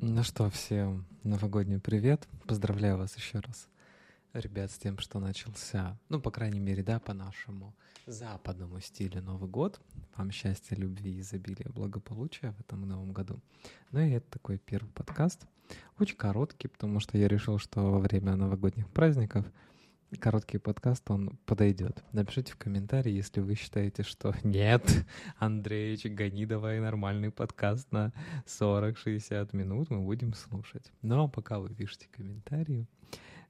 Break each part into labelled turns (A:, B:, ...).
A: Ну что, всем новогодний привет. Поздравляю вас еще раз, ребят, с тем, что начался, ну, по крайней мере, да, по нашему западному стилю Новый год. Вам счастья, любви, изобилия, благополучия в этом новом году. Ну и это такой первый подкаст. Очень короткий, потому что я решил, что во время новогодних праздников — короткий подкаст, он подойдет. Напишите в комментарии, если вы считаете, что нет, Андреевич, гони давай нормальный подкаст на 40-60 минут, мы будем слушать. Но пока вы пишете комментарии,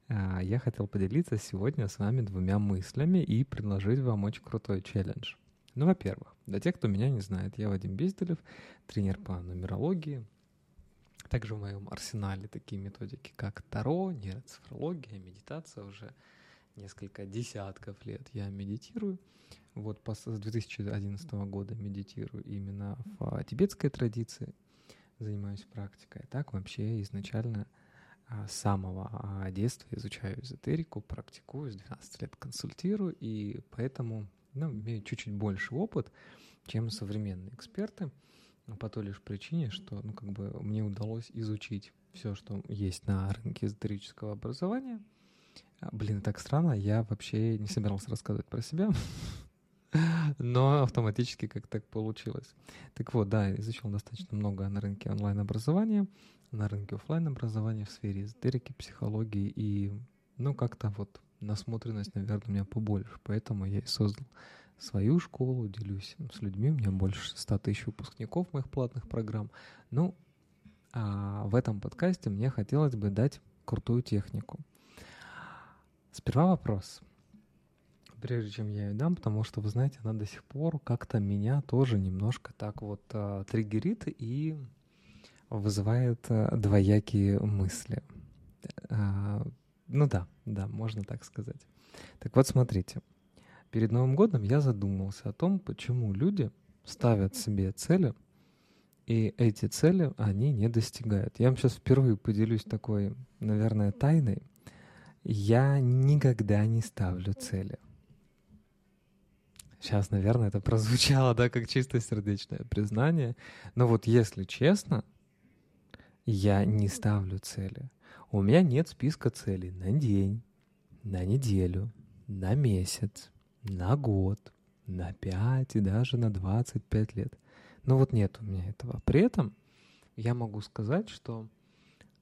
A: а, я хотел поделиться сегодня с вами двумя мыслями и предложить вам очень крутой челлендж. Ну, во-первых, для тех, кто меня не знает, я Вадим Безделев, тренер по нумерологии. Также в моем арсенале такие методики, как Таро, нейроцифрология, медитация уже — несколько десятков лет я медитирую. Вот с 2011 года медитирую именно в а, тибетской традиции, занимаюсь практикой. Так вообще изначально а, с самого а, детства изучаю эзотерику, практикую, с 12 лет консультирую, и поэтому ну, имею чуть-чуть больше опыт, чем современные эксперты, по той лишь причине, что ну, как бы мне удалось изучить все, что есть на рынке эзотерического образования — блин, так странно, я вообще не собирался рассказывать про себя, но автоматически как так получилось. Так вот, да, изучил достаточно много на рынке онлайн-образования, на рынке офлайн образования в сфере эзотерики, психологии, и, ну, как-то вот насмотренность, наверное, у меня побольше, поэтому я и создал свою школу, делюсь с людьми, у меня больше 100 тысяч выпускников моих платных программ. Ну, а в этом подкасте мне хотелось бы дать крутую технику — Сперва вопрос. Прежде чем я ее дам, потому что, вы знаете, она до сих пор как-то меня тоже немножко так вот э, триггерит и вызывает э, двоякие мысли. Э, ну да, да, можно так сказать. Так вот, смотрите. Перед Новым годом я задумался о том, почему люди ставят себе цели, и эти цели они не достигают. Я вам сейчас впервые поделюсь такой, наверное, тайной. Я никогда не ставлю цели. Сейчас, наверное, это прозвучало, да, как чисто сердечное признание. Но вот если честно, я не ставлю цели. У меня нет списка целей на день, на неделю, на месяц, на год, на пять и даже на 25 лет. Но вот нет у меня этого. При этом я могу сказать, что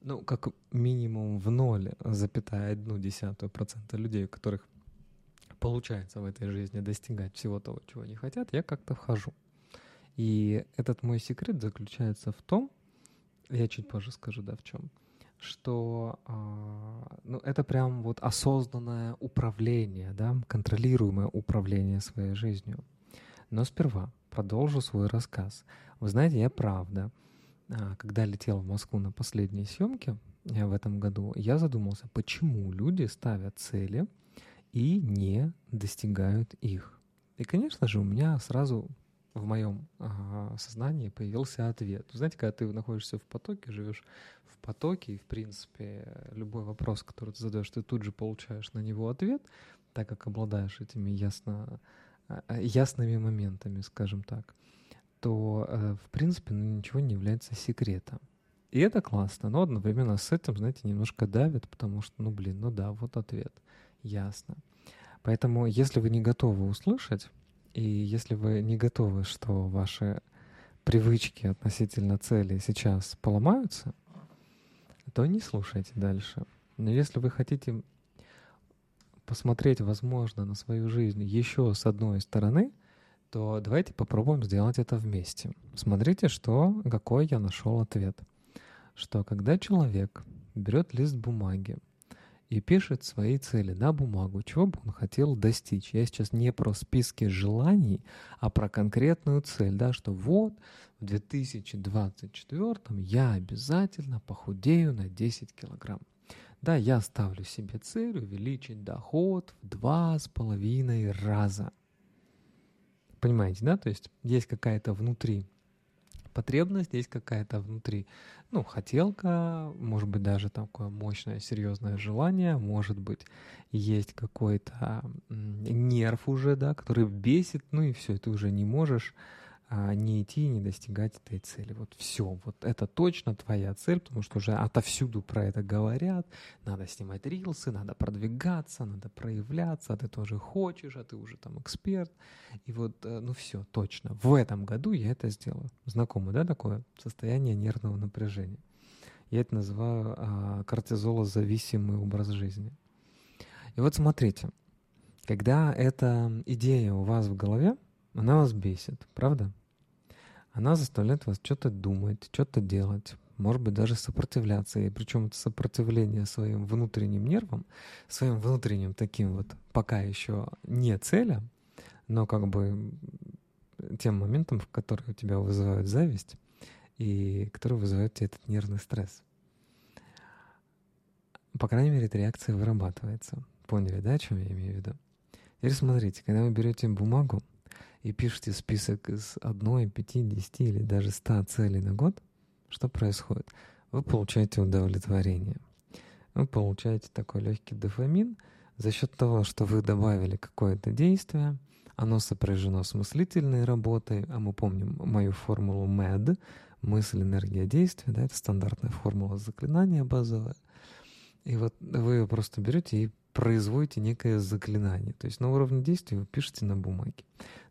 A: ну, как минимум в ноль запятая одну десятую процента людей, у которых получается в этой жизни достигать всего того, чего они хотят, я как-то вхожу. И этот мой секрет заключается в том, я чуть позже скажу, да, в чем, что э, ну, это прям вот осознанное управление, да, контролируемое управление своей жизнью. Но сперва продолжу свой рассказ. Вы знаете, я правда когда летел в Москву на последние съемки э, в этом году, я задумался, почему люди ставят цели и не достигают их. И, конечно же, у меня сразу в моем а, сознании появился ответ. Знаете, когда ты находишься в потоке, живешь в потоке, и, в принципе, любой вопрос, который ты задаешь, ты тут же получаешь на него ответ, так как обладаешь этими ясно, а, ясными моментами, скажем так то, э, в принципе, ну, ничего не является секретом. И это классно, но одновременно с этим, знаете, немножко давит, потому что, ну, блин, ну да, вот ответ, ясно. Поэтому, если вы не готовы услышать, и если вы не готовы, что ваши привычки относительно цели сейчас поломаются, то не слушайте дальше. Но если вы хотите посмотреть, возможно, на свою жизнь еще с одной стороны — то давайте попробуем сделать это вместе. Смотрите, что, какой я нашел ответ. Что когда человек берет лист бумаги и пишет свои цели на бумагу, чего бы он хотел достичь. Я сейчас не про списки желаний, а про конкретную цель, да, что вот в 2024 я обязательно похудею на 10 килограмм. Да, я ставлю себе цель увеличить доход в два с половиной раза – Понимаете, да? То есть есть какая-то внутри потребность, есть какая-то внутри, ну, хотелка, может быть, даже такое мощное, серьезное желание, может быть, есть какой-то нерв уже, да, который бесит, ну и все, ты уже не можешь а не идти и не достигать этой цели. Вот все, вот это точно твоя цель, потому что уже отовсюду про это говорят. Надо снимать рилсы, надо продвигаться, надо проявляться, а ты тоже хочешь, а ты уже там эксперт. И вот, э, ну все, точно. В этом году я это сделаю. Знакомо, да, такое состояние нервного напряжения? Я это называю а, кортизолозависимый образ жизни. И вот смотрите, когда эта идея у вас в голове, она вас бесит, правда? Она заставляет вас что-то думать, что-то делать, может быть, даже сопротивляться. И причем это сопротивление своим внутренним нервам, своим внутренним таким вот пока еще не целям, но как бы тем моментом, в которые у тебя вызывают зависть и которые вызывают тебе этот нервный стресс. По крайней мере, эта реакция вырабатывается. Поняли, да, о чем я имею в виду? Теперь смотрите, когда вы берете бумагу, и пишете список из одной, пяти, десяти или даже ста целей на год, что происходит? Вы получаете удовлетворение. Вы получаете такой легкий дофамин за счет того, что вы добавили какое-то действие, оно сопряжено с мыслительной работой, а мы помним мою формулу MAD, мысль, энергия, действие, да, это стандартная формула заклинания базовая. И вот вы ее просто берете и производите некое заклинание. То есть на уровне действия вы пишете на бумаге.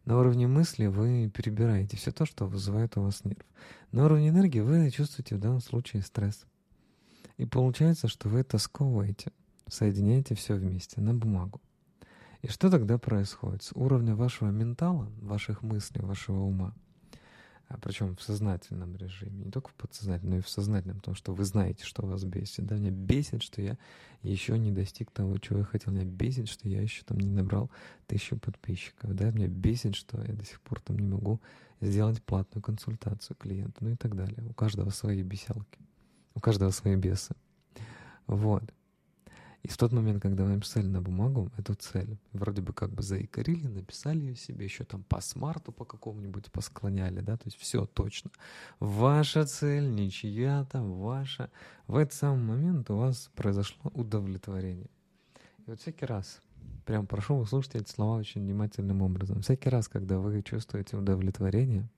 A: На уровне мысли вы перебираете все то, что вызывает у вас нерв. На уровне энергии вы чувствуете в данном случае стресс. И получается, что вы это соединяете все вместе на бумагу. И что тогда происходит? С уровня вашего ментала, ваших мыслей, вашего ума – причем в сознательном режиме, не только в подсознательном, но и в сознательном, потому что вы знаете, что вас бесит. Да, меня бесит, что я еще не достиг того, чего я хотел. Меня бесит, что я еще там не набрал тысячу подписчиков. Да, меня бесит, что я до сих пор там не могу сделать платную консультацию клиенту, ну и так далее. У каждого свои бесялки, у каждого свои бесы. Вот. И в тот момент, когда вы написали на бумагу эту цель, вроде бы как бы заикарили, написали ее себе, еще там по смарту по какому-нибудь посклоняли, да, то есть все точно. Ваша цель, не чья-то, ваша. В этот самый момент у вас произошло удовлетворение. И вот всякий раз, прям прошу вы слушайте эти слова очень внимательным образом. Всякий раз, когда вы чувствуете удовлетворение,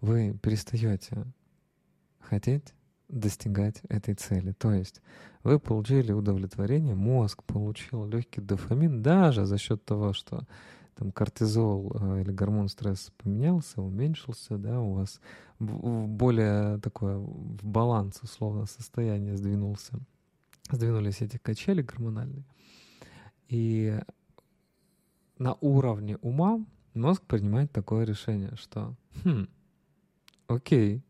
A: вы перестаете хотеть достигать этой цели. То есть вы получили удовлетворение, мозг получил легкий дофамин даже за счет того, что там кортизол э, или гормон стресса поменялся, уменьшился, да, у вас в более такое в баланс условно состояние сдвинулся, сдвинулись эти качели гормональные. И на уровне ума мозг принимает такое решение, что хм, окей,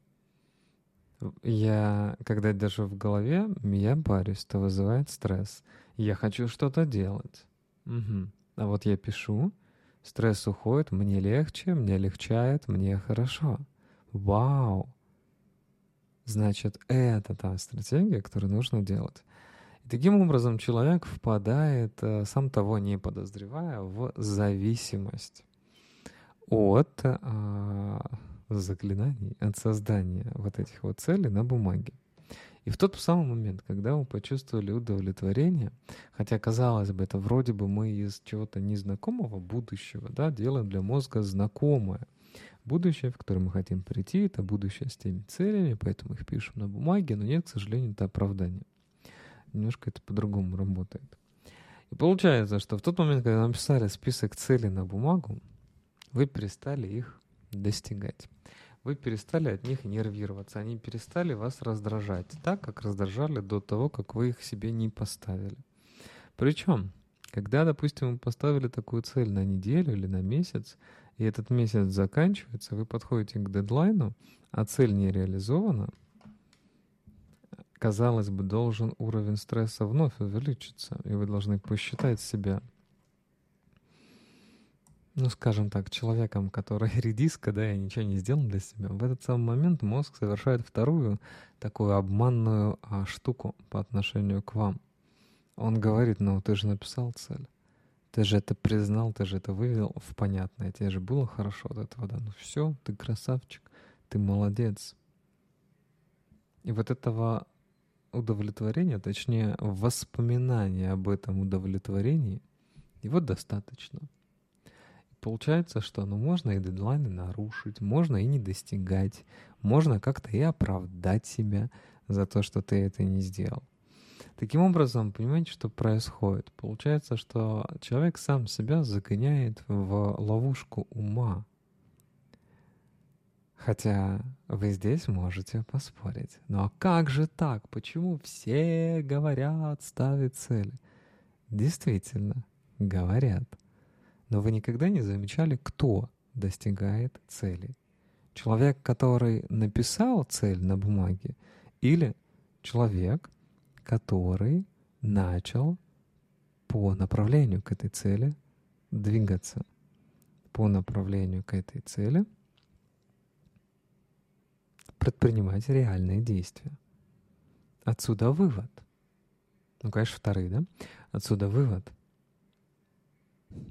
A: я, когда держу в голове, я парюсь, это вызывает стресс. Я хочу что-то делать. Угу. А вот я пишу, стресс уходит, мне легче, мне легчает, мне хорошо. Вау! Значит, это та стратегия, которую нужно делать. И таким образом человек впадает, э, сам того не подозревая, в зависимость от а, заклинаний от создания вот этих вот целей на бумаге. И в тот самый момент, когда мы почувствовали удовлетворение, хотя, казалось бы, это вроде бы мы из чего-то незнакомого будущего да, делаем для мозга знакомое. Будущее, в которое мы хотим прийти, это будущее с теми целями, поэтому их пишем на бумаге, но нет, к сожалению, это оправдание. Немножко это по-другому работает. И получается, что в тот момент, когда написали список целей на бумагу, вы перестали их достигать вы перестали от них нервироваться, они перестали вас раздражать, так как раздражали до того, как вы их себе не поставили. Причем, когда, допустим, вы поставили такую цель на неделю или на месяц, и этот месяц заканчивается, вы подходите к дедлайну, а цель не реализована, казалось бы, должен уровень стресса вновь увеличиться, и вы должны посчитать себя – ну, скажем так, человеком, который редиска, да, и ничего не сделал для себя, в этот самый момент мозг совершает вторую такую обманную а, штуку по отношению к вам. Он говорит, ну, ты же написал цель. Ты же это признал, ты же это вывел в понятное. Тебе же было хорошо от этого, да? Ну все, ты красавчик, ты молодец. И вот этого удовлетворения, точнее, воспоминания об этом удовлетворении, его достаточно — получается, что ну, можно и дедлайны нарушить, можно и не достигать, можно как-то и оправдать себя за то, что ты это не сделал. Таким образом, понимаете, что происходит? Получается, что человек сам себя загоняет в ловушку ума. Хотя вы здесь можете поспорить. Но а как же так? Почему все говорят ставить цели? Действительно, говорят. Но вы никогда не замечали, кто достигает цели? Человек, который написал цель на бумаге, или человек, который начал по направлению к этой цели двигаться. По направлению к этой цели предпринимать реальные действия. Отсюда вывод. Ну, конечно, вторые, да? Отсюда вывод.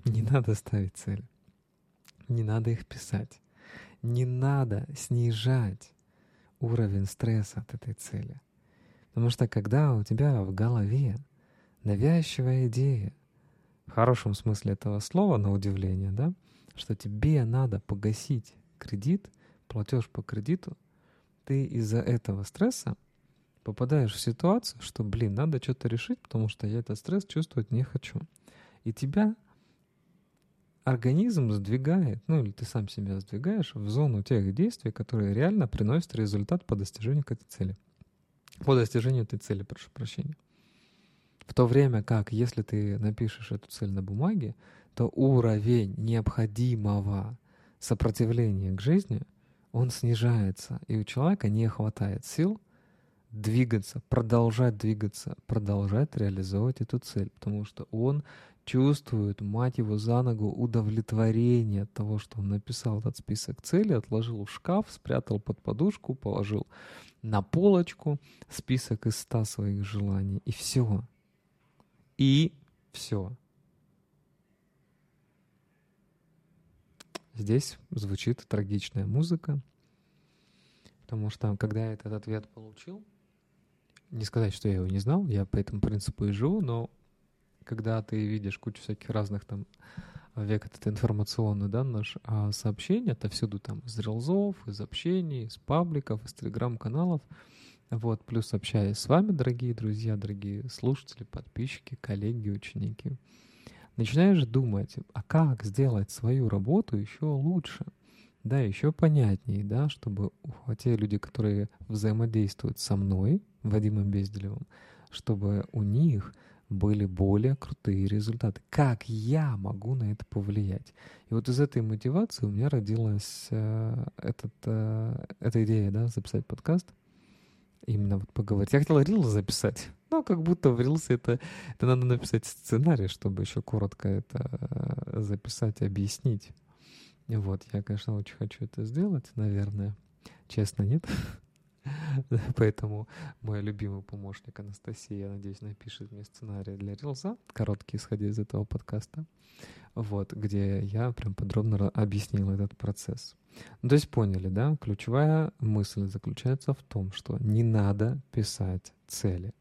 A: Не надо ставить цели. Не надо их писать. Не надо снижать уровень стресса от этой цели. Потому что когда у тебя в голове навязчивая идея, в хорошем смысле этого слова, на удивление, да, что тебе надо погасить кредит, платеж по кредиту, ты из-за этого стресса попадаешь в ситуацию, что, блин, надо что-то решить, потому что я этот стресс чувствовать не хочу. И тебя организм сдвигает, ну или ты сам себя сдвигаешь в зону тех действий, которые реально приносят результат по достижению к этой цели. По достижению этой цели, прошу прощения. В то время как, если ты напишешь эту цель на бумаге, то уровень необходимого сопротивления к жизни, он снижается, и у человека не хватает сил двигаться, продолжать двигаться, продолжать реализовывать эту цель, потому что он чувствует, мать его, за ногу удовлетворение от того, что он написал этот список целей, отложил в шкаф, спрятал под подушку, положил на полочку список из ста своих желаний, и все. И все. Здесь звучит трагичная музыка, потому что когда я этот ответ получил, не сказать, что я его не знал, я по этому принципу и живу, но когда ты видишь кучу всяких разных там век этот информационный, да, наш а сообщения, это всюду там из рилзов, из общений, из пабликов, из телеграм-каналов, вот, плюс общаясь с вами, дорогие друзья, дорогие слушатели, подписчики, коллеги, ученики, начинаешь думать, а как сделать свою работу еще лучше, да, еще понятнее, да, чтобы те люди, которые взаимодействуют со мной, Вадимом Безделевым, чтобы у них были более крутые результаты. Как я могу на это повлиять? И вот из этой мотивации у меня родилась э, этот, э, эта идея, да, записать подкаст. Именно вот поговорить. Я хотел рилс записать, но как будто в рилсе это, это надо написать сценарий, чтобы еще коротко это э, записать, объяснить. Вот, я, конечно, очень хочу это сделать, наверное. Честно, нет? Поэтому мой любимый помощник Анастасия, я надеюсь, напишет мне сценарий для Рилза, короткий, исходя из этого подкаста, вот, где я прям подробно объяснил этот процесс. То есть поняли, да? Ключевая мысль заключается в том, что не надо писать цели.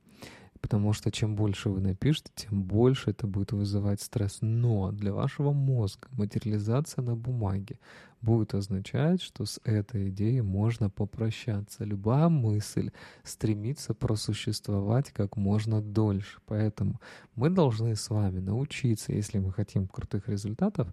A: Потому что чем больше вы напишете, тем больше это будет вызывать стресс. Но для вашего мозга материализация на бумаге будет означать, что с этой идеей можно попрощаться. Любая мысль стремится просуществовать как можно дольше. Поэтому мы должны с вами научиться, если мы хотим крутых результатов,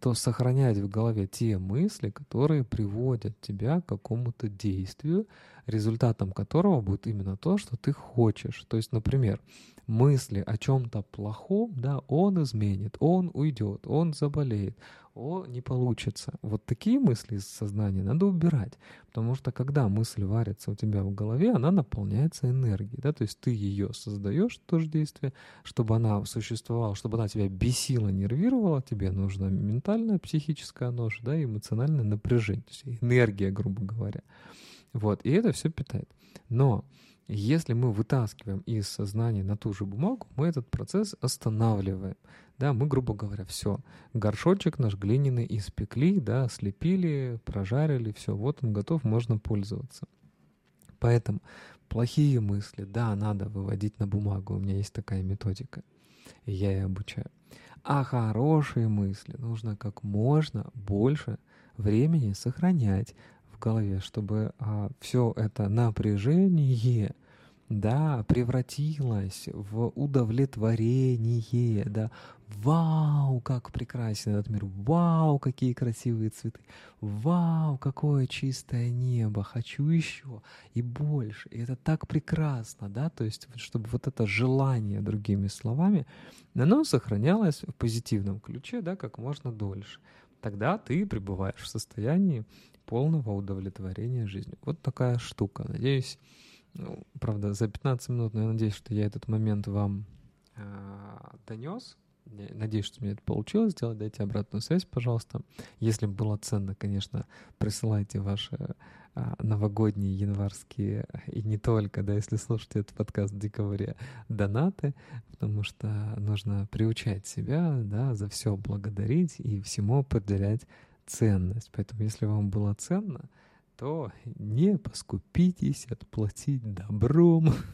A: то сохранять в голове те мысли, которые приводят тебя к какому-то действию, результатом которого будет именно то, что ты хочешь. То есть, например, мысли о чем-то плохом, да, он изменит, он уйдет, он заболеет, о, не получится. Вот такие мысли из сознания надо убирать, потому что когда мысль варится у тебя в голове, она наполняется энергией, да, то есть ты ее создаешь, тоже действие, чтобы она существовала, чтобы она тебя бесила, нервировала, тебе нужно ментальное, психическое нож, да, эмоциональное напряжение, то есть энергия, грубо говоря. Вот, и это все питает. Но если мы вытаскиваем из сознания на ту же бумагу, мы этот процесс останавливаем. Да, мы, грубо говоря, все. Горшочек наш глиняный испекли, да, слепили, прожарили, все, вот он готов, можно пользоваться. Поэтому плохие мысли, да, надо выводить на бумагу. У меня есть такая методика, и я ее обучаю. А хорошие мысли нужно как можно больше времени сохранять в голове, чтобы а, все это напряжение — да, превратилась в удовлетворение, да, вау, как прекрасен этот мир, вау, какие красивые цветы, вау, какое чистое небо, хочу еще и больше, и это так прекрасно, да, то есть, чтобы вот это желание, другими словами, оно сохранялось в позитивном ключе, да, как можно дольше. Тогда ты пребываешь в состоянии полного удовлетворения жизнью. Вот такая штука. Надеюсь, ну, правда, за 15 минут, но я надеюсь, что я этот момент вам э, донес. надеюсь, что мне это получилось сделать. Дайте обратную связь, пожалуйста. Если было ценно, конечно, присылайте ваши э, новогодние, январские и не только, да, если слушаете этот подкаст в декабре, донаты, потому что нужно приучать себя, да, за все благодарить и всему определять ценность. Поэтому, если вам было ценно, то не поскупитесь отплатить добром.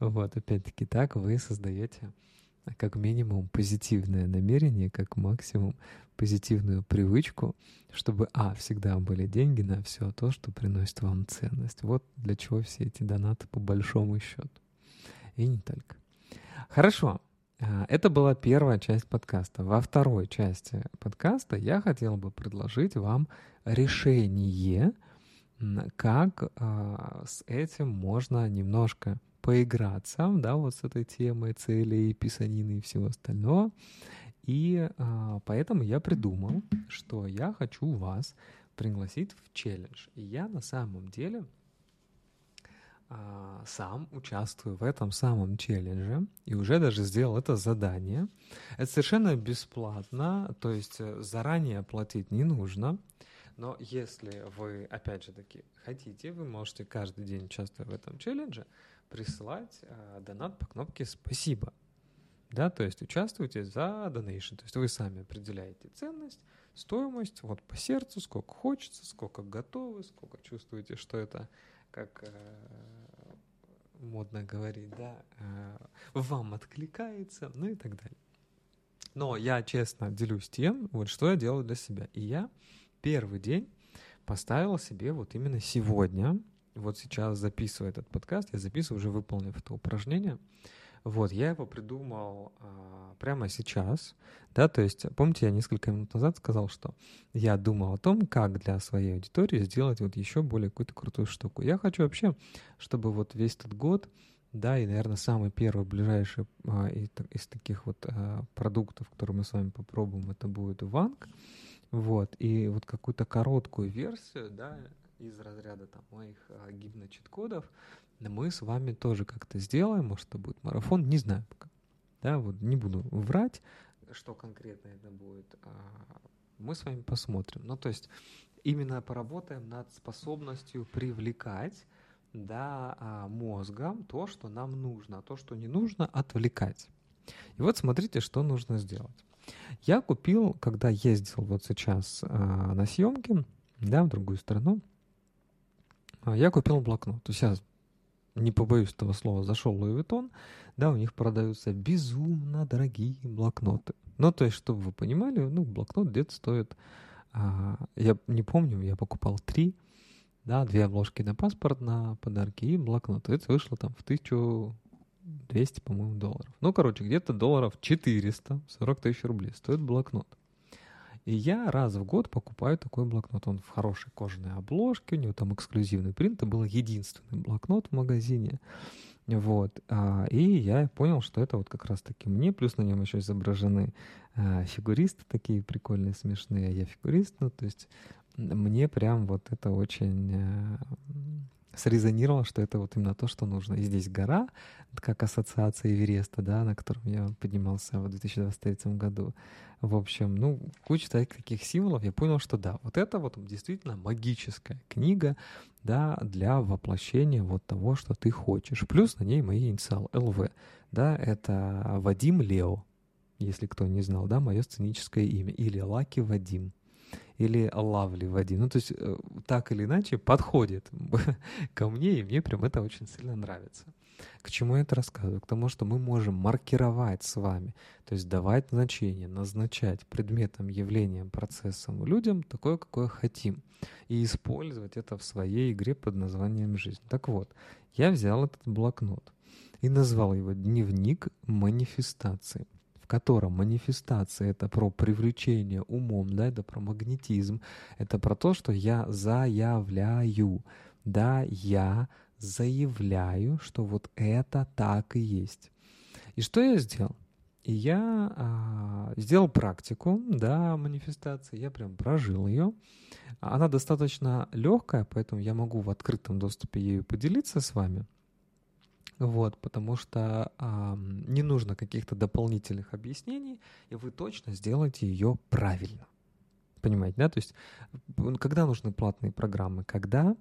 A: Вот, опять-таки так вы создаете как минимум позитивное намерение, как максимум позитивную привычку, чтобы, а, всегда были деньги на все то, что приносит вам ценность. Вот для чего все эти донаты по большому счету. И не только. Хорошо. А, это была первая часть подкаста. Во второй части подкаста я хотел бы предложить вам решение, как а, с этим можно немножко поиграться, да, вот с этой темой целей, писанины и всего остального. И а, поэтому я придумал, что я хочу вас пригласить в челлендж. И я на самом деле а, сам участвую в этом самом челлендже и уже даже сделал это задание. Это совершенно бесплатно, то есть э, заранее платить не нужно. Но если вы, опять же таки, хотите, вы можете каждый день, участвуя в этом челлендже, присылать э, донат по кнопке «Спасибо». Да, то есть участвуйте за donation. То есть вы сами определяете ценность, стоимость, вот по сердцу, сколько хочется, сколько готовы, сколько чувствуете, что это, как э, модно говорить, да, э, вам откликается, ну и так далее. Но я честно делюсь тем, вот что я делаю для себя. И я первый день поставил себе вот именно сегодня, вот сейчас записываю этот подкаст, я записываю, уже выполнив это упражнение, вот, я его придумал а, прямо сейчас, да, то есть, помните, я несколько минут назад сказал, что я думал о том, как для своей аудитории сделать вот еще более какую-то крутую штуку. Я хочу вообще, чтобы вот весь этот год, да, и, наверное, самый первый ближайший а, из, из таких вот а, продуктов, которые мы с вами попробуем, это будет Ванг. Вот, и вот какую-то короткую версию, да, из разряда там моих а, гипночит-кодов мы с вами тоже как-то сделаем, может, это будет марафон, не знаю пока. Да, вот не буду врать, что конкретно это будет. А, мы с вами посмотрим. Ну, то есть именно поработаем над способностью привлекать да, а, мозгом то, что нам нужно, а то, что не нужно, отвлекать. И вот смотрите, что нужно сделать. Я купил, когда ездил вот сейчас а, на съемки, да, в другую страну, я купил блокнот. То есть я не побоюсь этого слова, зашел Луи Vuitton, да, у них продаются безумно дорогие блокноты. Ну, то есть, чтобы вы понимали, ну, блокнот где-то стоит, а, я не помню, я покупал три, да, две обложки на паспорт на подарки и блокнот. Это вышло там в тысячу 200, по-моему, долларов. Ну, короче, где-то долларов 400, 40 тысяч рублей стоит блокнот. И я раз в год покупаю такой блокнот. Он в хорошей кожаной обложке, у него там эксклюзивный принт. Это был единственный блокнот в магазине. Вот. А, и я понял, что это вот как раз-таки мне. Плюс на нем еще изображены а, фигуристы такие прикольные, смешные. А я фигурист. Ну, то есть мне прям вот это очень а, срезонировало, что это вот именно то, что нужно. И здесь гора, как ассоциация Эвереста, да, на котором я поднимался в 2023 году. В общем, ну, куча таких символов. Я понял, что да, вот это вот действительно магическая книга, да, для воплощения вот того, что ты хочешь. Плюс на ней мои инициалы ЛВ, да, это Вадим Лео, если кто не знал, да, мое сценическое имя, или Лаки Вадим. Или лавли в воде. Ну, то есть э, так или иначе подходит ко мне, и мне прям это очень сильно нравится. К чему я это рассказываю? К тому, что мы можем маркировать с вами, то есть давать значение, назначать предметом, явлением, процессом людям такое, какое хотим, и использовать это в своей игре под названием «Жизнь». Так вот, я взял этот блокнот и назвал его «Дневник манифестации» котором манифестация — это про привлечение умом, да, это про магнетизм, это про то, что я заявляю, да, я заявляю, что вот это так и есть. И что я сделал? И я а, сделал практику, да, манифестации, я прям прожил ее. Она достаточно легкая, поэтому я могу в открытом доступе ею поделиться с вами. Вот, потому что а, не нужно каких-то дополнительных объяснений, и вы точно сделаете ее правильно. Понимаете, да? То есть, когда нужны платные программы? Когда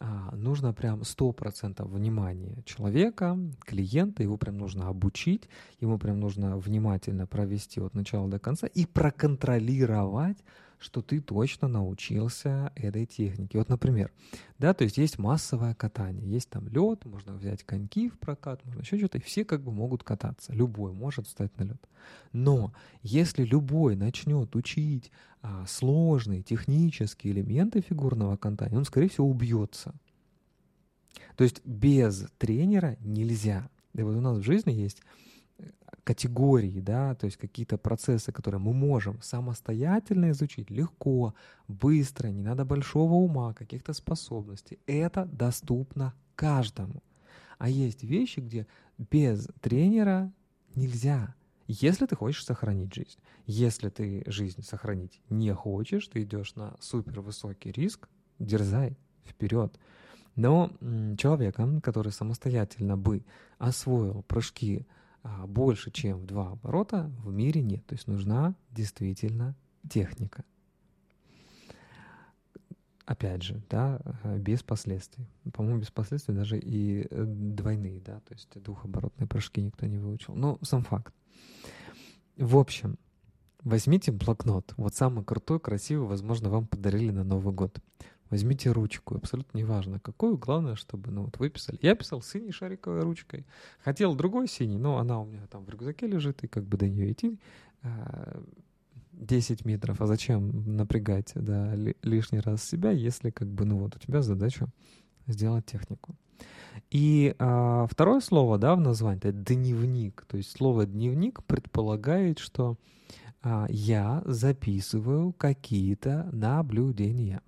A: а, нужно прям 100% внимания человека, клиента, его прям нужно обучить, ему прям нужно внимательно провести от начала до конца и проконтролировать, что ты точно научился этой технике. Вот, например, да, то есть есть массовое катание, есть там лед, можно взять коньки в прокат, можно еще что-то, и все как бы могут кататься, любой может встать на лед. Но если любой начнет учить а, сложные технические элементы фигурного катания, он, скорее всего, убьется. То есть без тренера нельзя. И вот у нас в жизни есть категории, да, то есть какие-то процессы, которые мы можем самостоятельно изучить легко, быстро, не надо большого ума, каких-то способностей. Это доступно каждому. А есть вещи, где без тренера нельзя. Если ты хочешь сохранить жизнь. Если ты жизнь сохранить не хочешь, ты идешь на супер высокий риск, дерзай, вперед. Но человеком, который самостоятельно бы освоил прыжки больше, чем в два оборота, в мире нет. То есть нужна действительно техника. Опять же, да, э, без последствий. По-моему, без последствий даже и э, двойные, да, то есть двухоборотные прыжки никто не выучил. Но сам факт. В общем, возьмите блокнот. Вот самый крутой, красивый, возможно, вам подарили на Новый год. Возьмите ручку, абсолютно неважно какую, главное, чтобы ну, вот вы писали. Я писал синей шариковой ручкой. Хотел другой синий, но она у меня там в рюкзаке лежит, и как бы до нее идти 10 а, метров. А зачем напрягать да, лишний раз себя, если как бы, ну вот у тебя задача сделать технику. И а, второе слово, да, в названии это дневник. То есть слово дневник предполагает, что а, я записываю какие-то наблюдения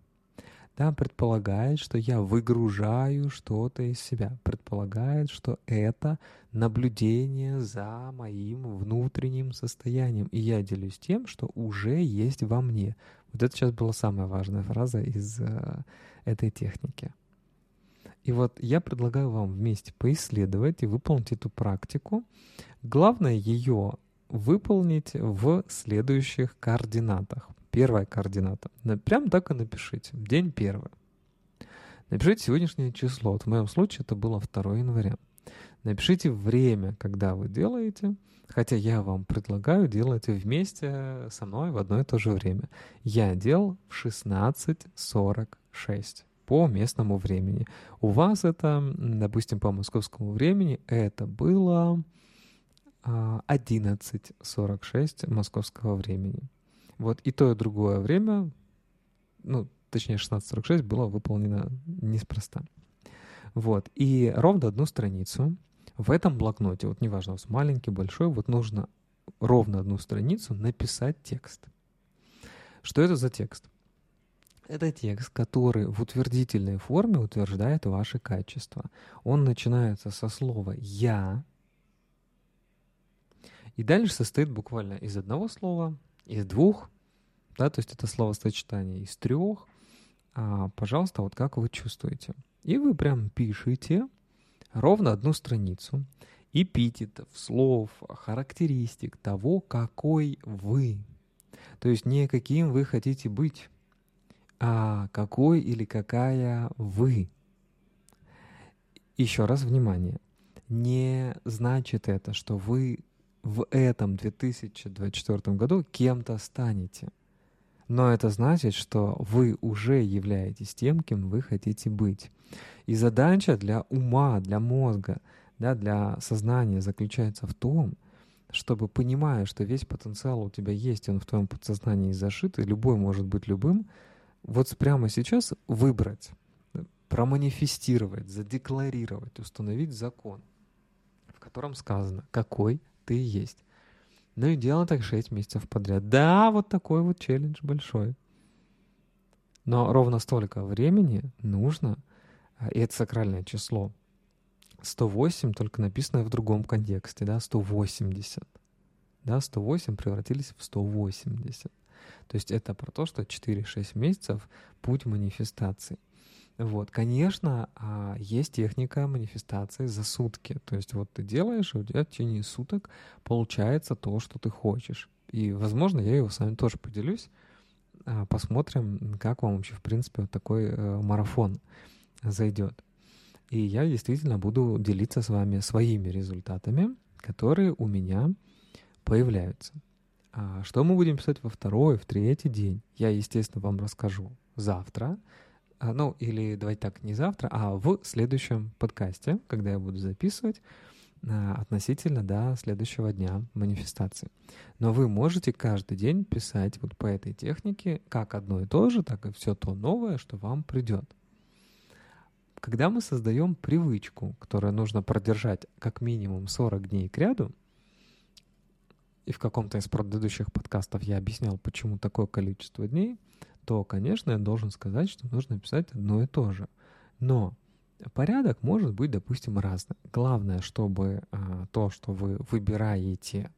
A: да, предполагает, что я выгружаю что-то из себя, предполагает, что это наблюдение за моим внутренним состоянием, и я делюсь тем, что уже есть во мне. Вот это сейчас была самая важная фраза из э, этой техники. И вот я предлагаю вам вместе поисследовать и выполнить эту практику. Главное ее выполнить в следующих координатах. Первая координата. Прям так и напишите. День первый. Напишите сегодняшнее число. Вот в моем случае это было 2 января. Напишите время, когда вы делаете, хотя я вам предлагаю делать вместе со мной в одно и то же время. Я делал в 16.46 по местному времени. У вас это, допустим, по московскому времени, это было 11.46 а, московского времени. Вот и то, и другое время, ну, точнее 16.46 было выполнено неспроста. Вот. И ровно одну страницу в этом блокноте, вот неважно, у маленький, большой, вот нужно ровно одну страницу написать текст. Что это за текст? Это текст, который в утвердительной форме утверждает ваши качества. Он начинается со слова «я», и дальше состоит буквально из одного слова из двух, да, то есть это словосочетание из трех, а, пожалуйста, вот как вы чувствуете. И вы прям пишите ровно одну страницу эпитетов, слов, характеристик того, какой вы. То есть не каким вы хотите быть, а какой или какая вы. Еще раз внимание. Не значит это, что вы в этом 2024 году кем-то станете. но это значит, что вы уже являетесь тем, кем вы хотите быть. И задача для ума, для мозга, да, для сознания заключается в том, чтобы, понимая, что весь потенциал у тебя есть, он в твоем подсознании зашит, и любой может быть любым, вот прямо сейчас выбрать, проманифестировать, задекларировать, установить закон, в котором сказано, какой ты есть. Ну и дело так 6 месяцев подряд. Да, вот такой вот челлендж большой. Но ровно столько времени нужно, а, и это сакральное число, 108 только написано в другом контексте, да, 180. Да, 108 превратились в 180. То есть это про то, что 4-6 месяцев путь манифестации. Вот, конечно, а, есть техника манифестации за сутки. То есть вот ты делаешь, и у тебя в течение суток получается то, что ты хочешь. И, возможно, я его с вами тоже поделюсь. А, посмотрим, как вам вообще, в принципе, вот такой э, марафон зайдет. И я действительно буду делиться с вами своими результатами, которые у меня появляются. А что мы будем писать во второй, в третий день, я, естественно, вам расскажу завтра. А, ну, или давайте так, не завтра, а в следующем подкасте, когда я буду записывать а, относительно до следующего дня манифестации. Но вы можете каждый день писать вот по этой технике как одно и то же, так и все то новое, что вам придет. Когда мы создаем привычку, которую нужно продержать как минимум 40 дней к ряду, и в каком-то из предыдущих подкастов я объяснял, почему такое количество дней — то, конечно, я должен сказать, что нужно писать одно и то же. Но порядок может быть, допустим, разный. Главное, чтобы а, то, что вы выбираете,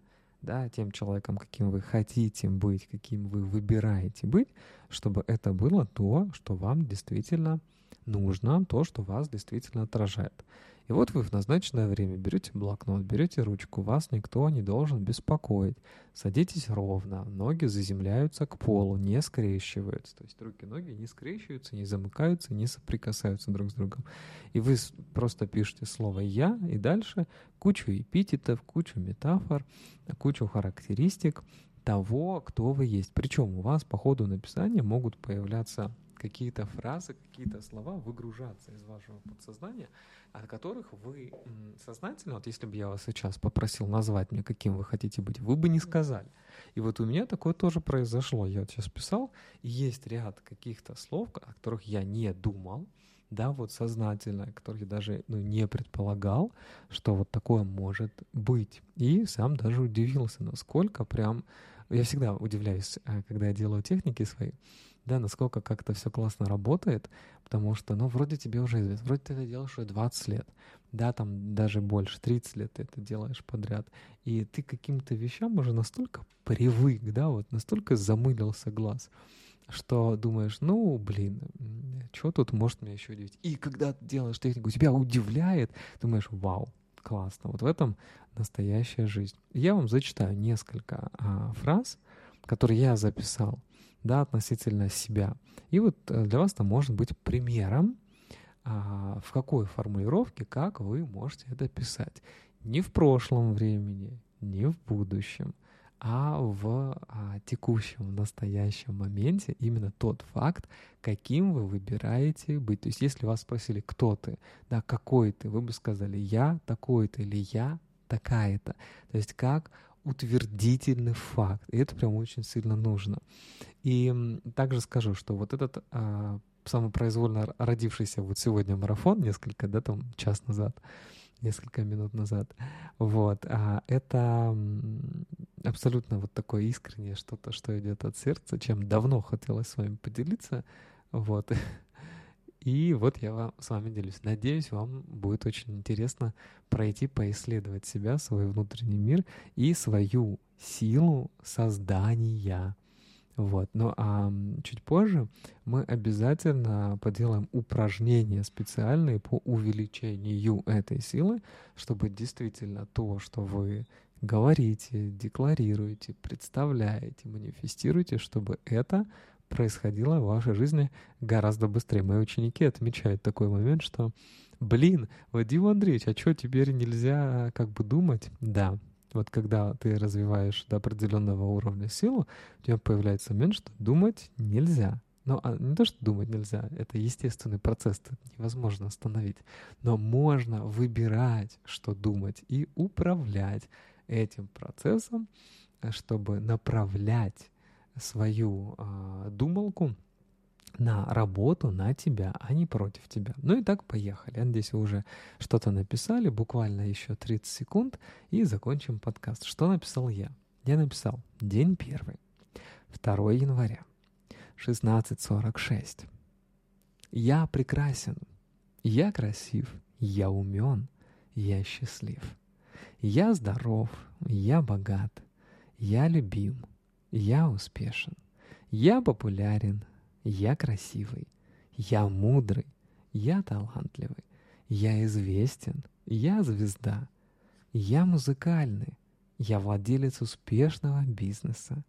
A: да, тем человеком, каким вы хотите быть, каким вы выбираете быть, чтобы это было то, что вам действительно нужно, то, что вас действительно отражает. И вот вы в назначенное время берете блокнот, берете ручку, вас никто не должен беспокоить. Садитесь ровно, ноги заземляются к полу, не скрещиваются. То есть руки-ноги не скрещиваются, не замыкаются, не соприкасаются друг с другом. И вы просто пишете слово «я» и дальше кучу эпитетов, кучу метафор, кучу характеристик того, кто вы есть. Причем у вас по ходу написания могут появляться какие-то фразы, какие-то слова выгружаться из вашего подсознания, от которых вы сознательно, вот если бы я вас сейчас попросил назвать мне, каким вы хотите быть, вы бы не сказали. И вот у меня такое тоже произошло. Я вот сейчас писал, и есть ряд каких-то слов, о которых я не думал, да, вот сознательно, которых я даже ну, не предполагал, что вот такое может быть. И сам даже удивился, насколько прям... Я всегда удивляюсь, э, когда я делаю техники свои, да, насколько как-то все классно работает, потому что, ну, вроде тебе уже известно, вроде ты это делаешь уже 20 лет, да, там даже больше, 30 лет ты это делаешь подряд, и ты каким-то вещам уже настолько привык, да, вот настолько замылился глаз, что думаешь, ну, блин, что тут может меня еще удивить? И когда ты делаешь технику, тебя удивляет, думаешь, вау, классно. Вот в этом настоящая жизнь. Я вам зачитаю несколько а, фраз, которые я записал да, относительно себя. И вот э, для вас это может быть примером, а, в какой формулировке, как вы можете это писать. Не в прошлом времени, не в будущем, а в а, текущем, в настоящем моменте именно тот факт, каким вы выбираете быть. То есть если вас спросили, кто ты, да, какой ты, вы бы сказали, я такой-то или я такая-то. То есть как утвердительный факт. И это прям очень сильно нужно. И также скажу, что вот этот а, самопроизвольно родившийся вот сегодня марафон, несколько, да, там час назад, несколько минут назад, вот, а, это абсолютно вот такое искреннее что-то, что идет от сердца, чем давно хотелось с вами поделиться, вот. И вот я вам, с вами делюсь. Надеюсь, вам будет очень интересно пройти, поисследовать себя, свой внутренний мир и свою силу создания. Вот. Ну а чуть позже мы обязательно поделаем упражнения специальные по увеличению этой силы, чтобы действительно то, что вы говорите, декларируете, представляете, манифестируете, чтобы это происходило в вашей жизни гораздо быстрее. Мои ученики отмечают такой момент, что, блин, Вадим Андреевич, а что, теперь нельзя как бы думать? Да, Вот когда ты развиваешь до определенного уровня силу, у тебя появляется момент, что думать нельзя. Ну, а не то, что думать нельзя, это естественный процесс, это невозможно остановить. Но можно выбирать, что думать, и управлять этим процессом, чтобы направлять свою э, думалку на работу, на тебя, а не против тебя. Ну и так поехали. Я надеюсь, вы уже что-то написали, буквально еще 30 секунд, и закончим подкаст. Что написал я? Я написал день первый, 2 января, 16.46. Я прекрасен, я красив, я умен, я счастлив. Я здоров, я богат, я любим, я успешен, я популярен, я красивый, я мудрый, я талантливый, я известен, я звезда, я музыкальный, я владелец успешного бизнеса,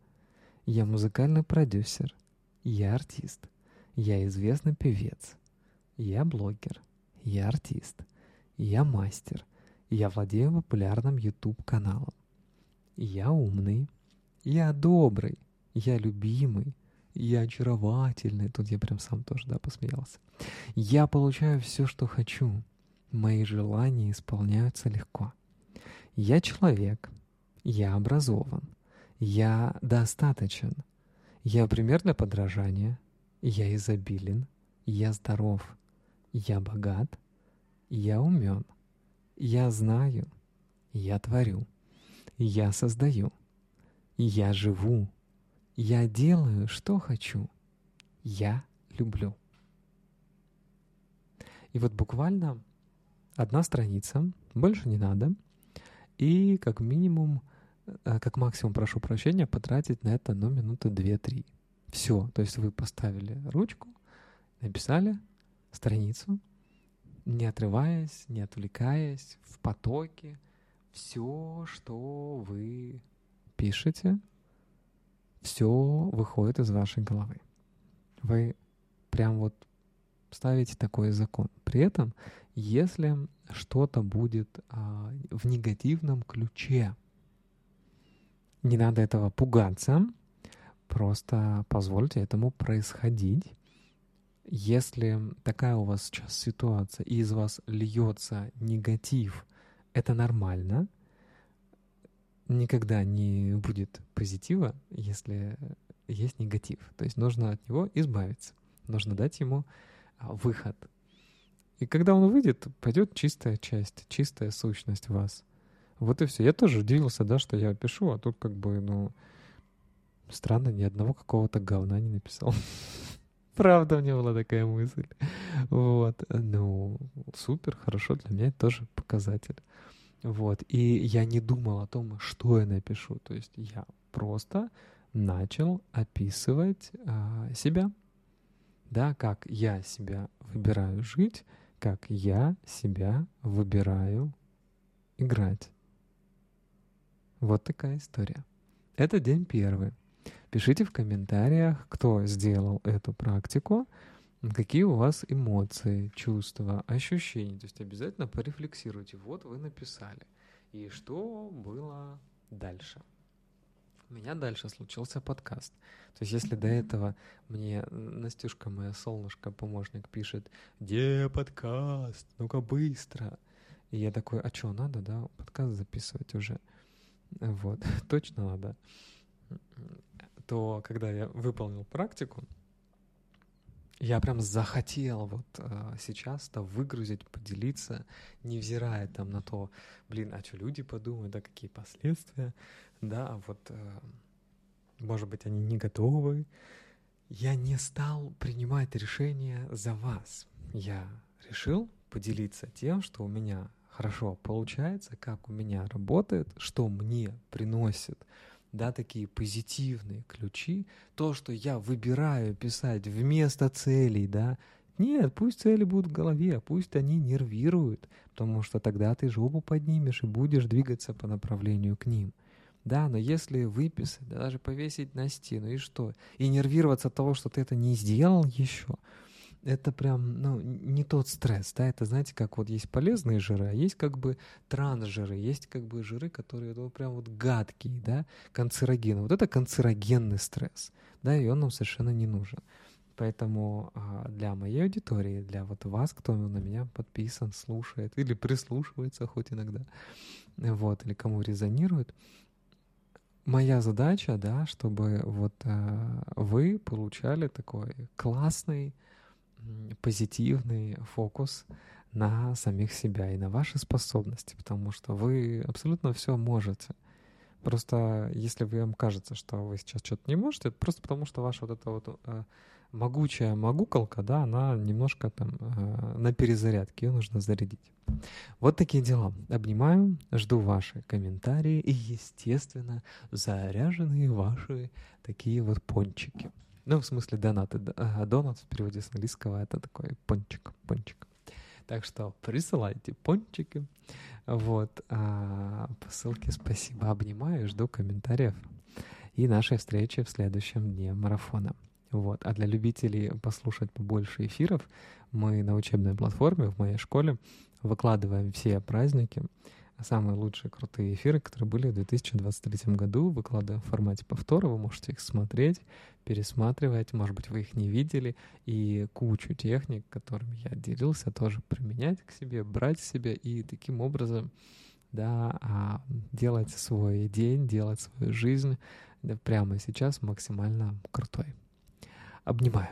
A: я музыкальный продюсер, я артист, я известный певец, я блогер, я артист, я мастер, я владею популярным YouTube-каналом, я умный, я добрый, я любимый, я очаровательный. Тут я прям сам тоже, да, посмеялся. Я получаю все, что хочу. Мои желания исполняются легко. Я человек. Я образован. Я достаточен. Я пример для подражания. Я изобилен. Я здоров. Я богат. Я умен. Я знаю. Я творю. Я создаю. Я живу. Я делаю, что хочу. Я люблю. И вот буквально одна страница, больше не надо. И как минимум, э, как максимум, прошу прощения, потратить на это, ну, минуты 2-3. Все. То есть вы поставили ручку, написали страницу, не отрываясь, не отвлекаясь, в потоке. Все, что вы пишете, все выходит из вашей головы. Вы прям вот ставите такой закон. При этом, если что-то будет а, в негативном ключе, не надо этого пугаться, просто позвольте этому происходить. Если такая у вас сейчас ситуация, и из вас льется негатив, это нормально — никогда не будет позитива, если есть негатив. То есть нужно от него избавиться. Нужно дать ему а, выход. И когда он выйдет, пойдет чистая часть, чистая сущность вас. Вот и все. Я тоже удивился, да, что я пишу, а тут как бы, ну, странно, ни одного какого-то говна не написал. Правда, у меня была такая мысль. Вот. Ну, супер, хорошо, для меня это тоже показатель. Вот. И я не думал о том, что я напишу. То есть я просто начал описывать а, себя. Да, как я себя выбираю жить, как я себя выбираю играть. Вот такая история. Это день первый. Пишите в комментариях, кто сделал эту практику какие у вас эмоции, чувства, ощущения. То есть обязательно порефлексируйте. Вот вы написали. И что было дальше? У меня дальше случился подкаст. То есть если до этого мне Настюшка, моя солнышко, помощник, пишет «Где подкаст? Ну-ка быстро!» И я такой «А что, надо, да? Подкаст записывать уже?» Вот, точно надо. То когда я выполнил практику, я прям захотел вот э, сейчас-то выгрузить, поделиться, невзирая там на то, блин, а что люди подумают, да, какие последствия, да, вот, э, может быть, они не готовы. Я не стал принимать решения за вас. Я решил поделиться тем, что у меня хорошо получается, как у меня работает, что мне приносит да, такие позитивные ключи, то, что я выбираю писать вместо целей, да, нет, пусть цели будут в голове, пусть они нервируют, потому что тогда ты жопу поднимешь и будешь двигаться по направлению к ним. Да, но если выписать, да, даже повесить на стену, и что? И нервироваться от того, что ты это не сделал еще, это прям, ну, не тот стресс, да, это, знаете, как вот есть полезные жиры, а есть как бы трансжиры, есть как бы жиры, которые ну, прям вот гадкие, да, канцерогены. Вот это канцерогенный стресс, да, и он нам совершенно не нужен. Поэтому а, для моей аудитории, для вот вас, кто на меня подписан, слушает или прислушивается хоть иногда, вот, или кому резонирует, моя задача, да, чтобы вот а, вы получали такой классный, позитивный фокус на самих себя и на ваши способности, потому что вы абсолютно все можете. Просто если вам кажется, что вы сейчас что-то не можете, это просто потому, что ваша вот эта вот э, могучая могуколка, да, она немножко там э, на перезарядке, ее нужно зарядить. Вот такие дела. Обнимаю, жду ваши комментарии и, естественно, заряженные ваши такие вот пончики. Ну, в смысле донаты. Донат в переводе с английского это такой пончик, пончик. Так что присылайте пончики. Вот. А по ссылке спасибо. Обнимаю, жду комментариев. И нашей встречи в следующем дне марафона. Вот. А для любителей послушать побольше эфиров, мы на учебной платформе в моей школе выкладываем все праздники самые лучшие крутые эфиры, которые были в 2023 году. Выкладываем в формате повтора, вы можете их смотреть, пересматривать, может быть, вы их не видели, и кучу техник, которыми я делился, тоже применять к себе, брать себе и таким образом да, а, делать свой день, делать свою жизнь прямо сейчас максимально крутой. Обнимаю.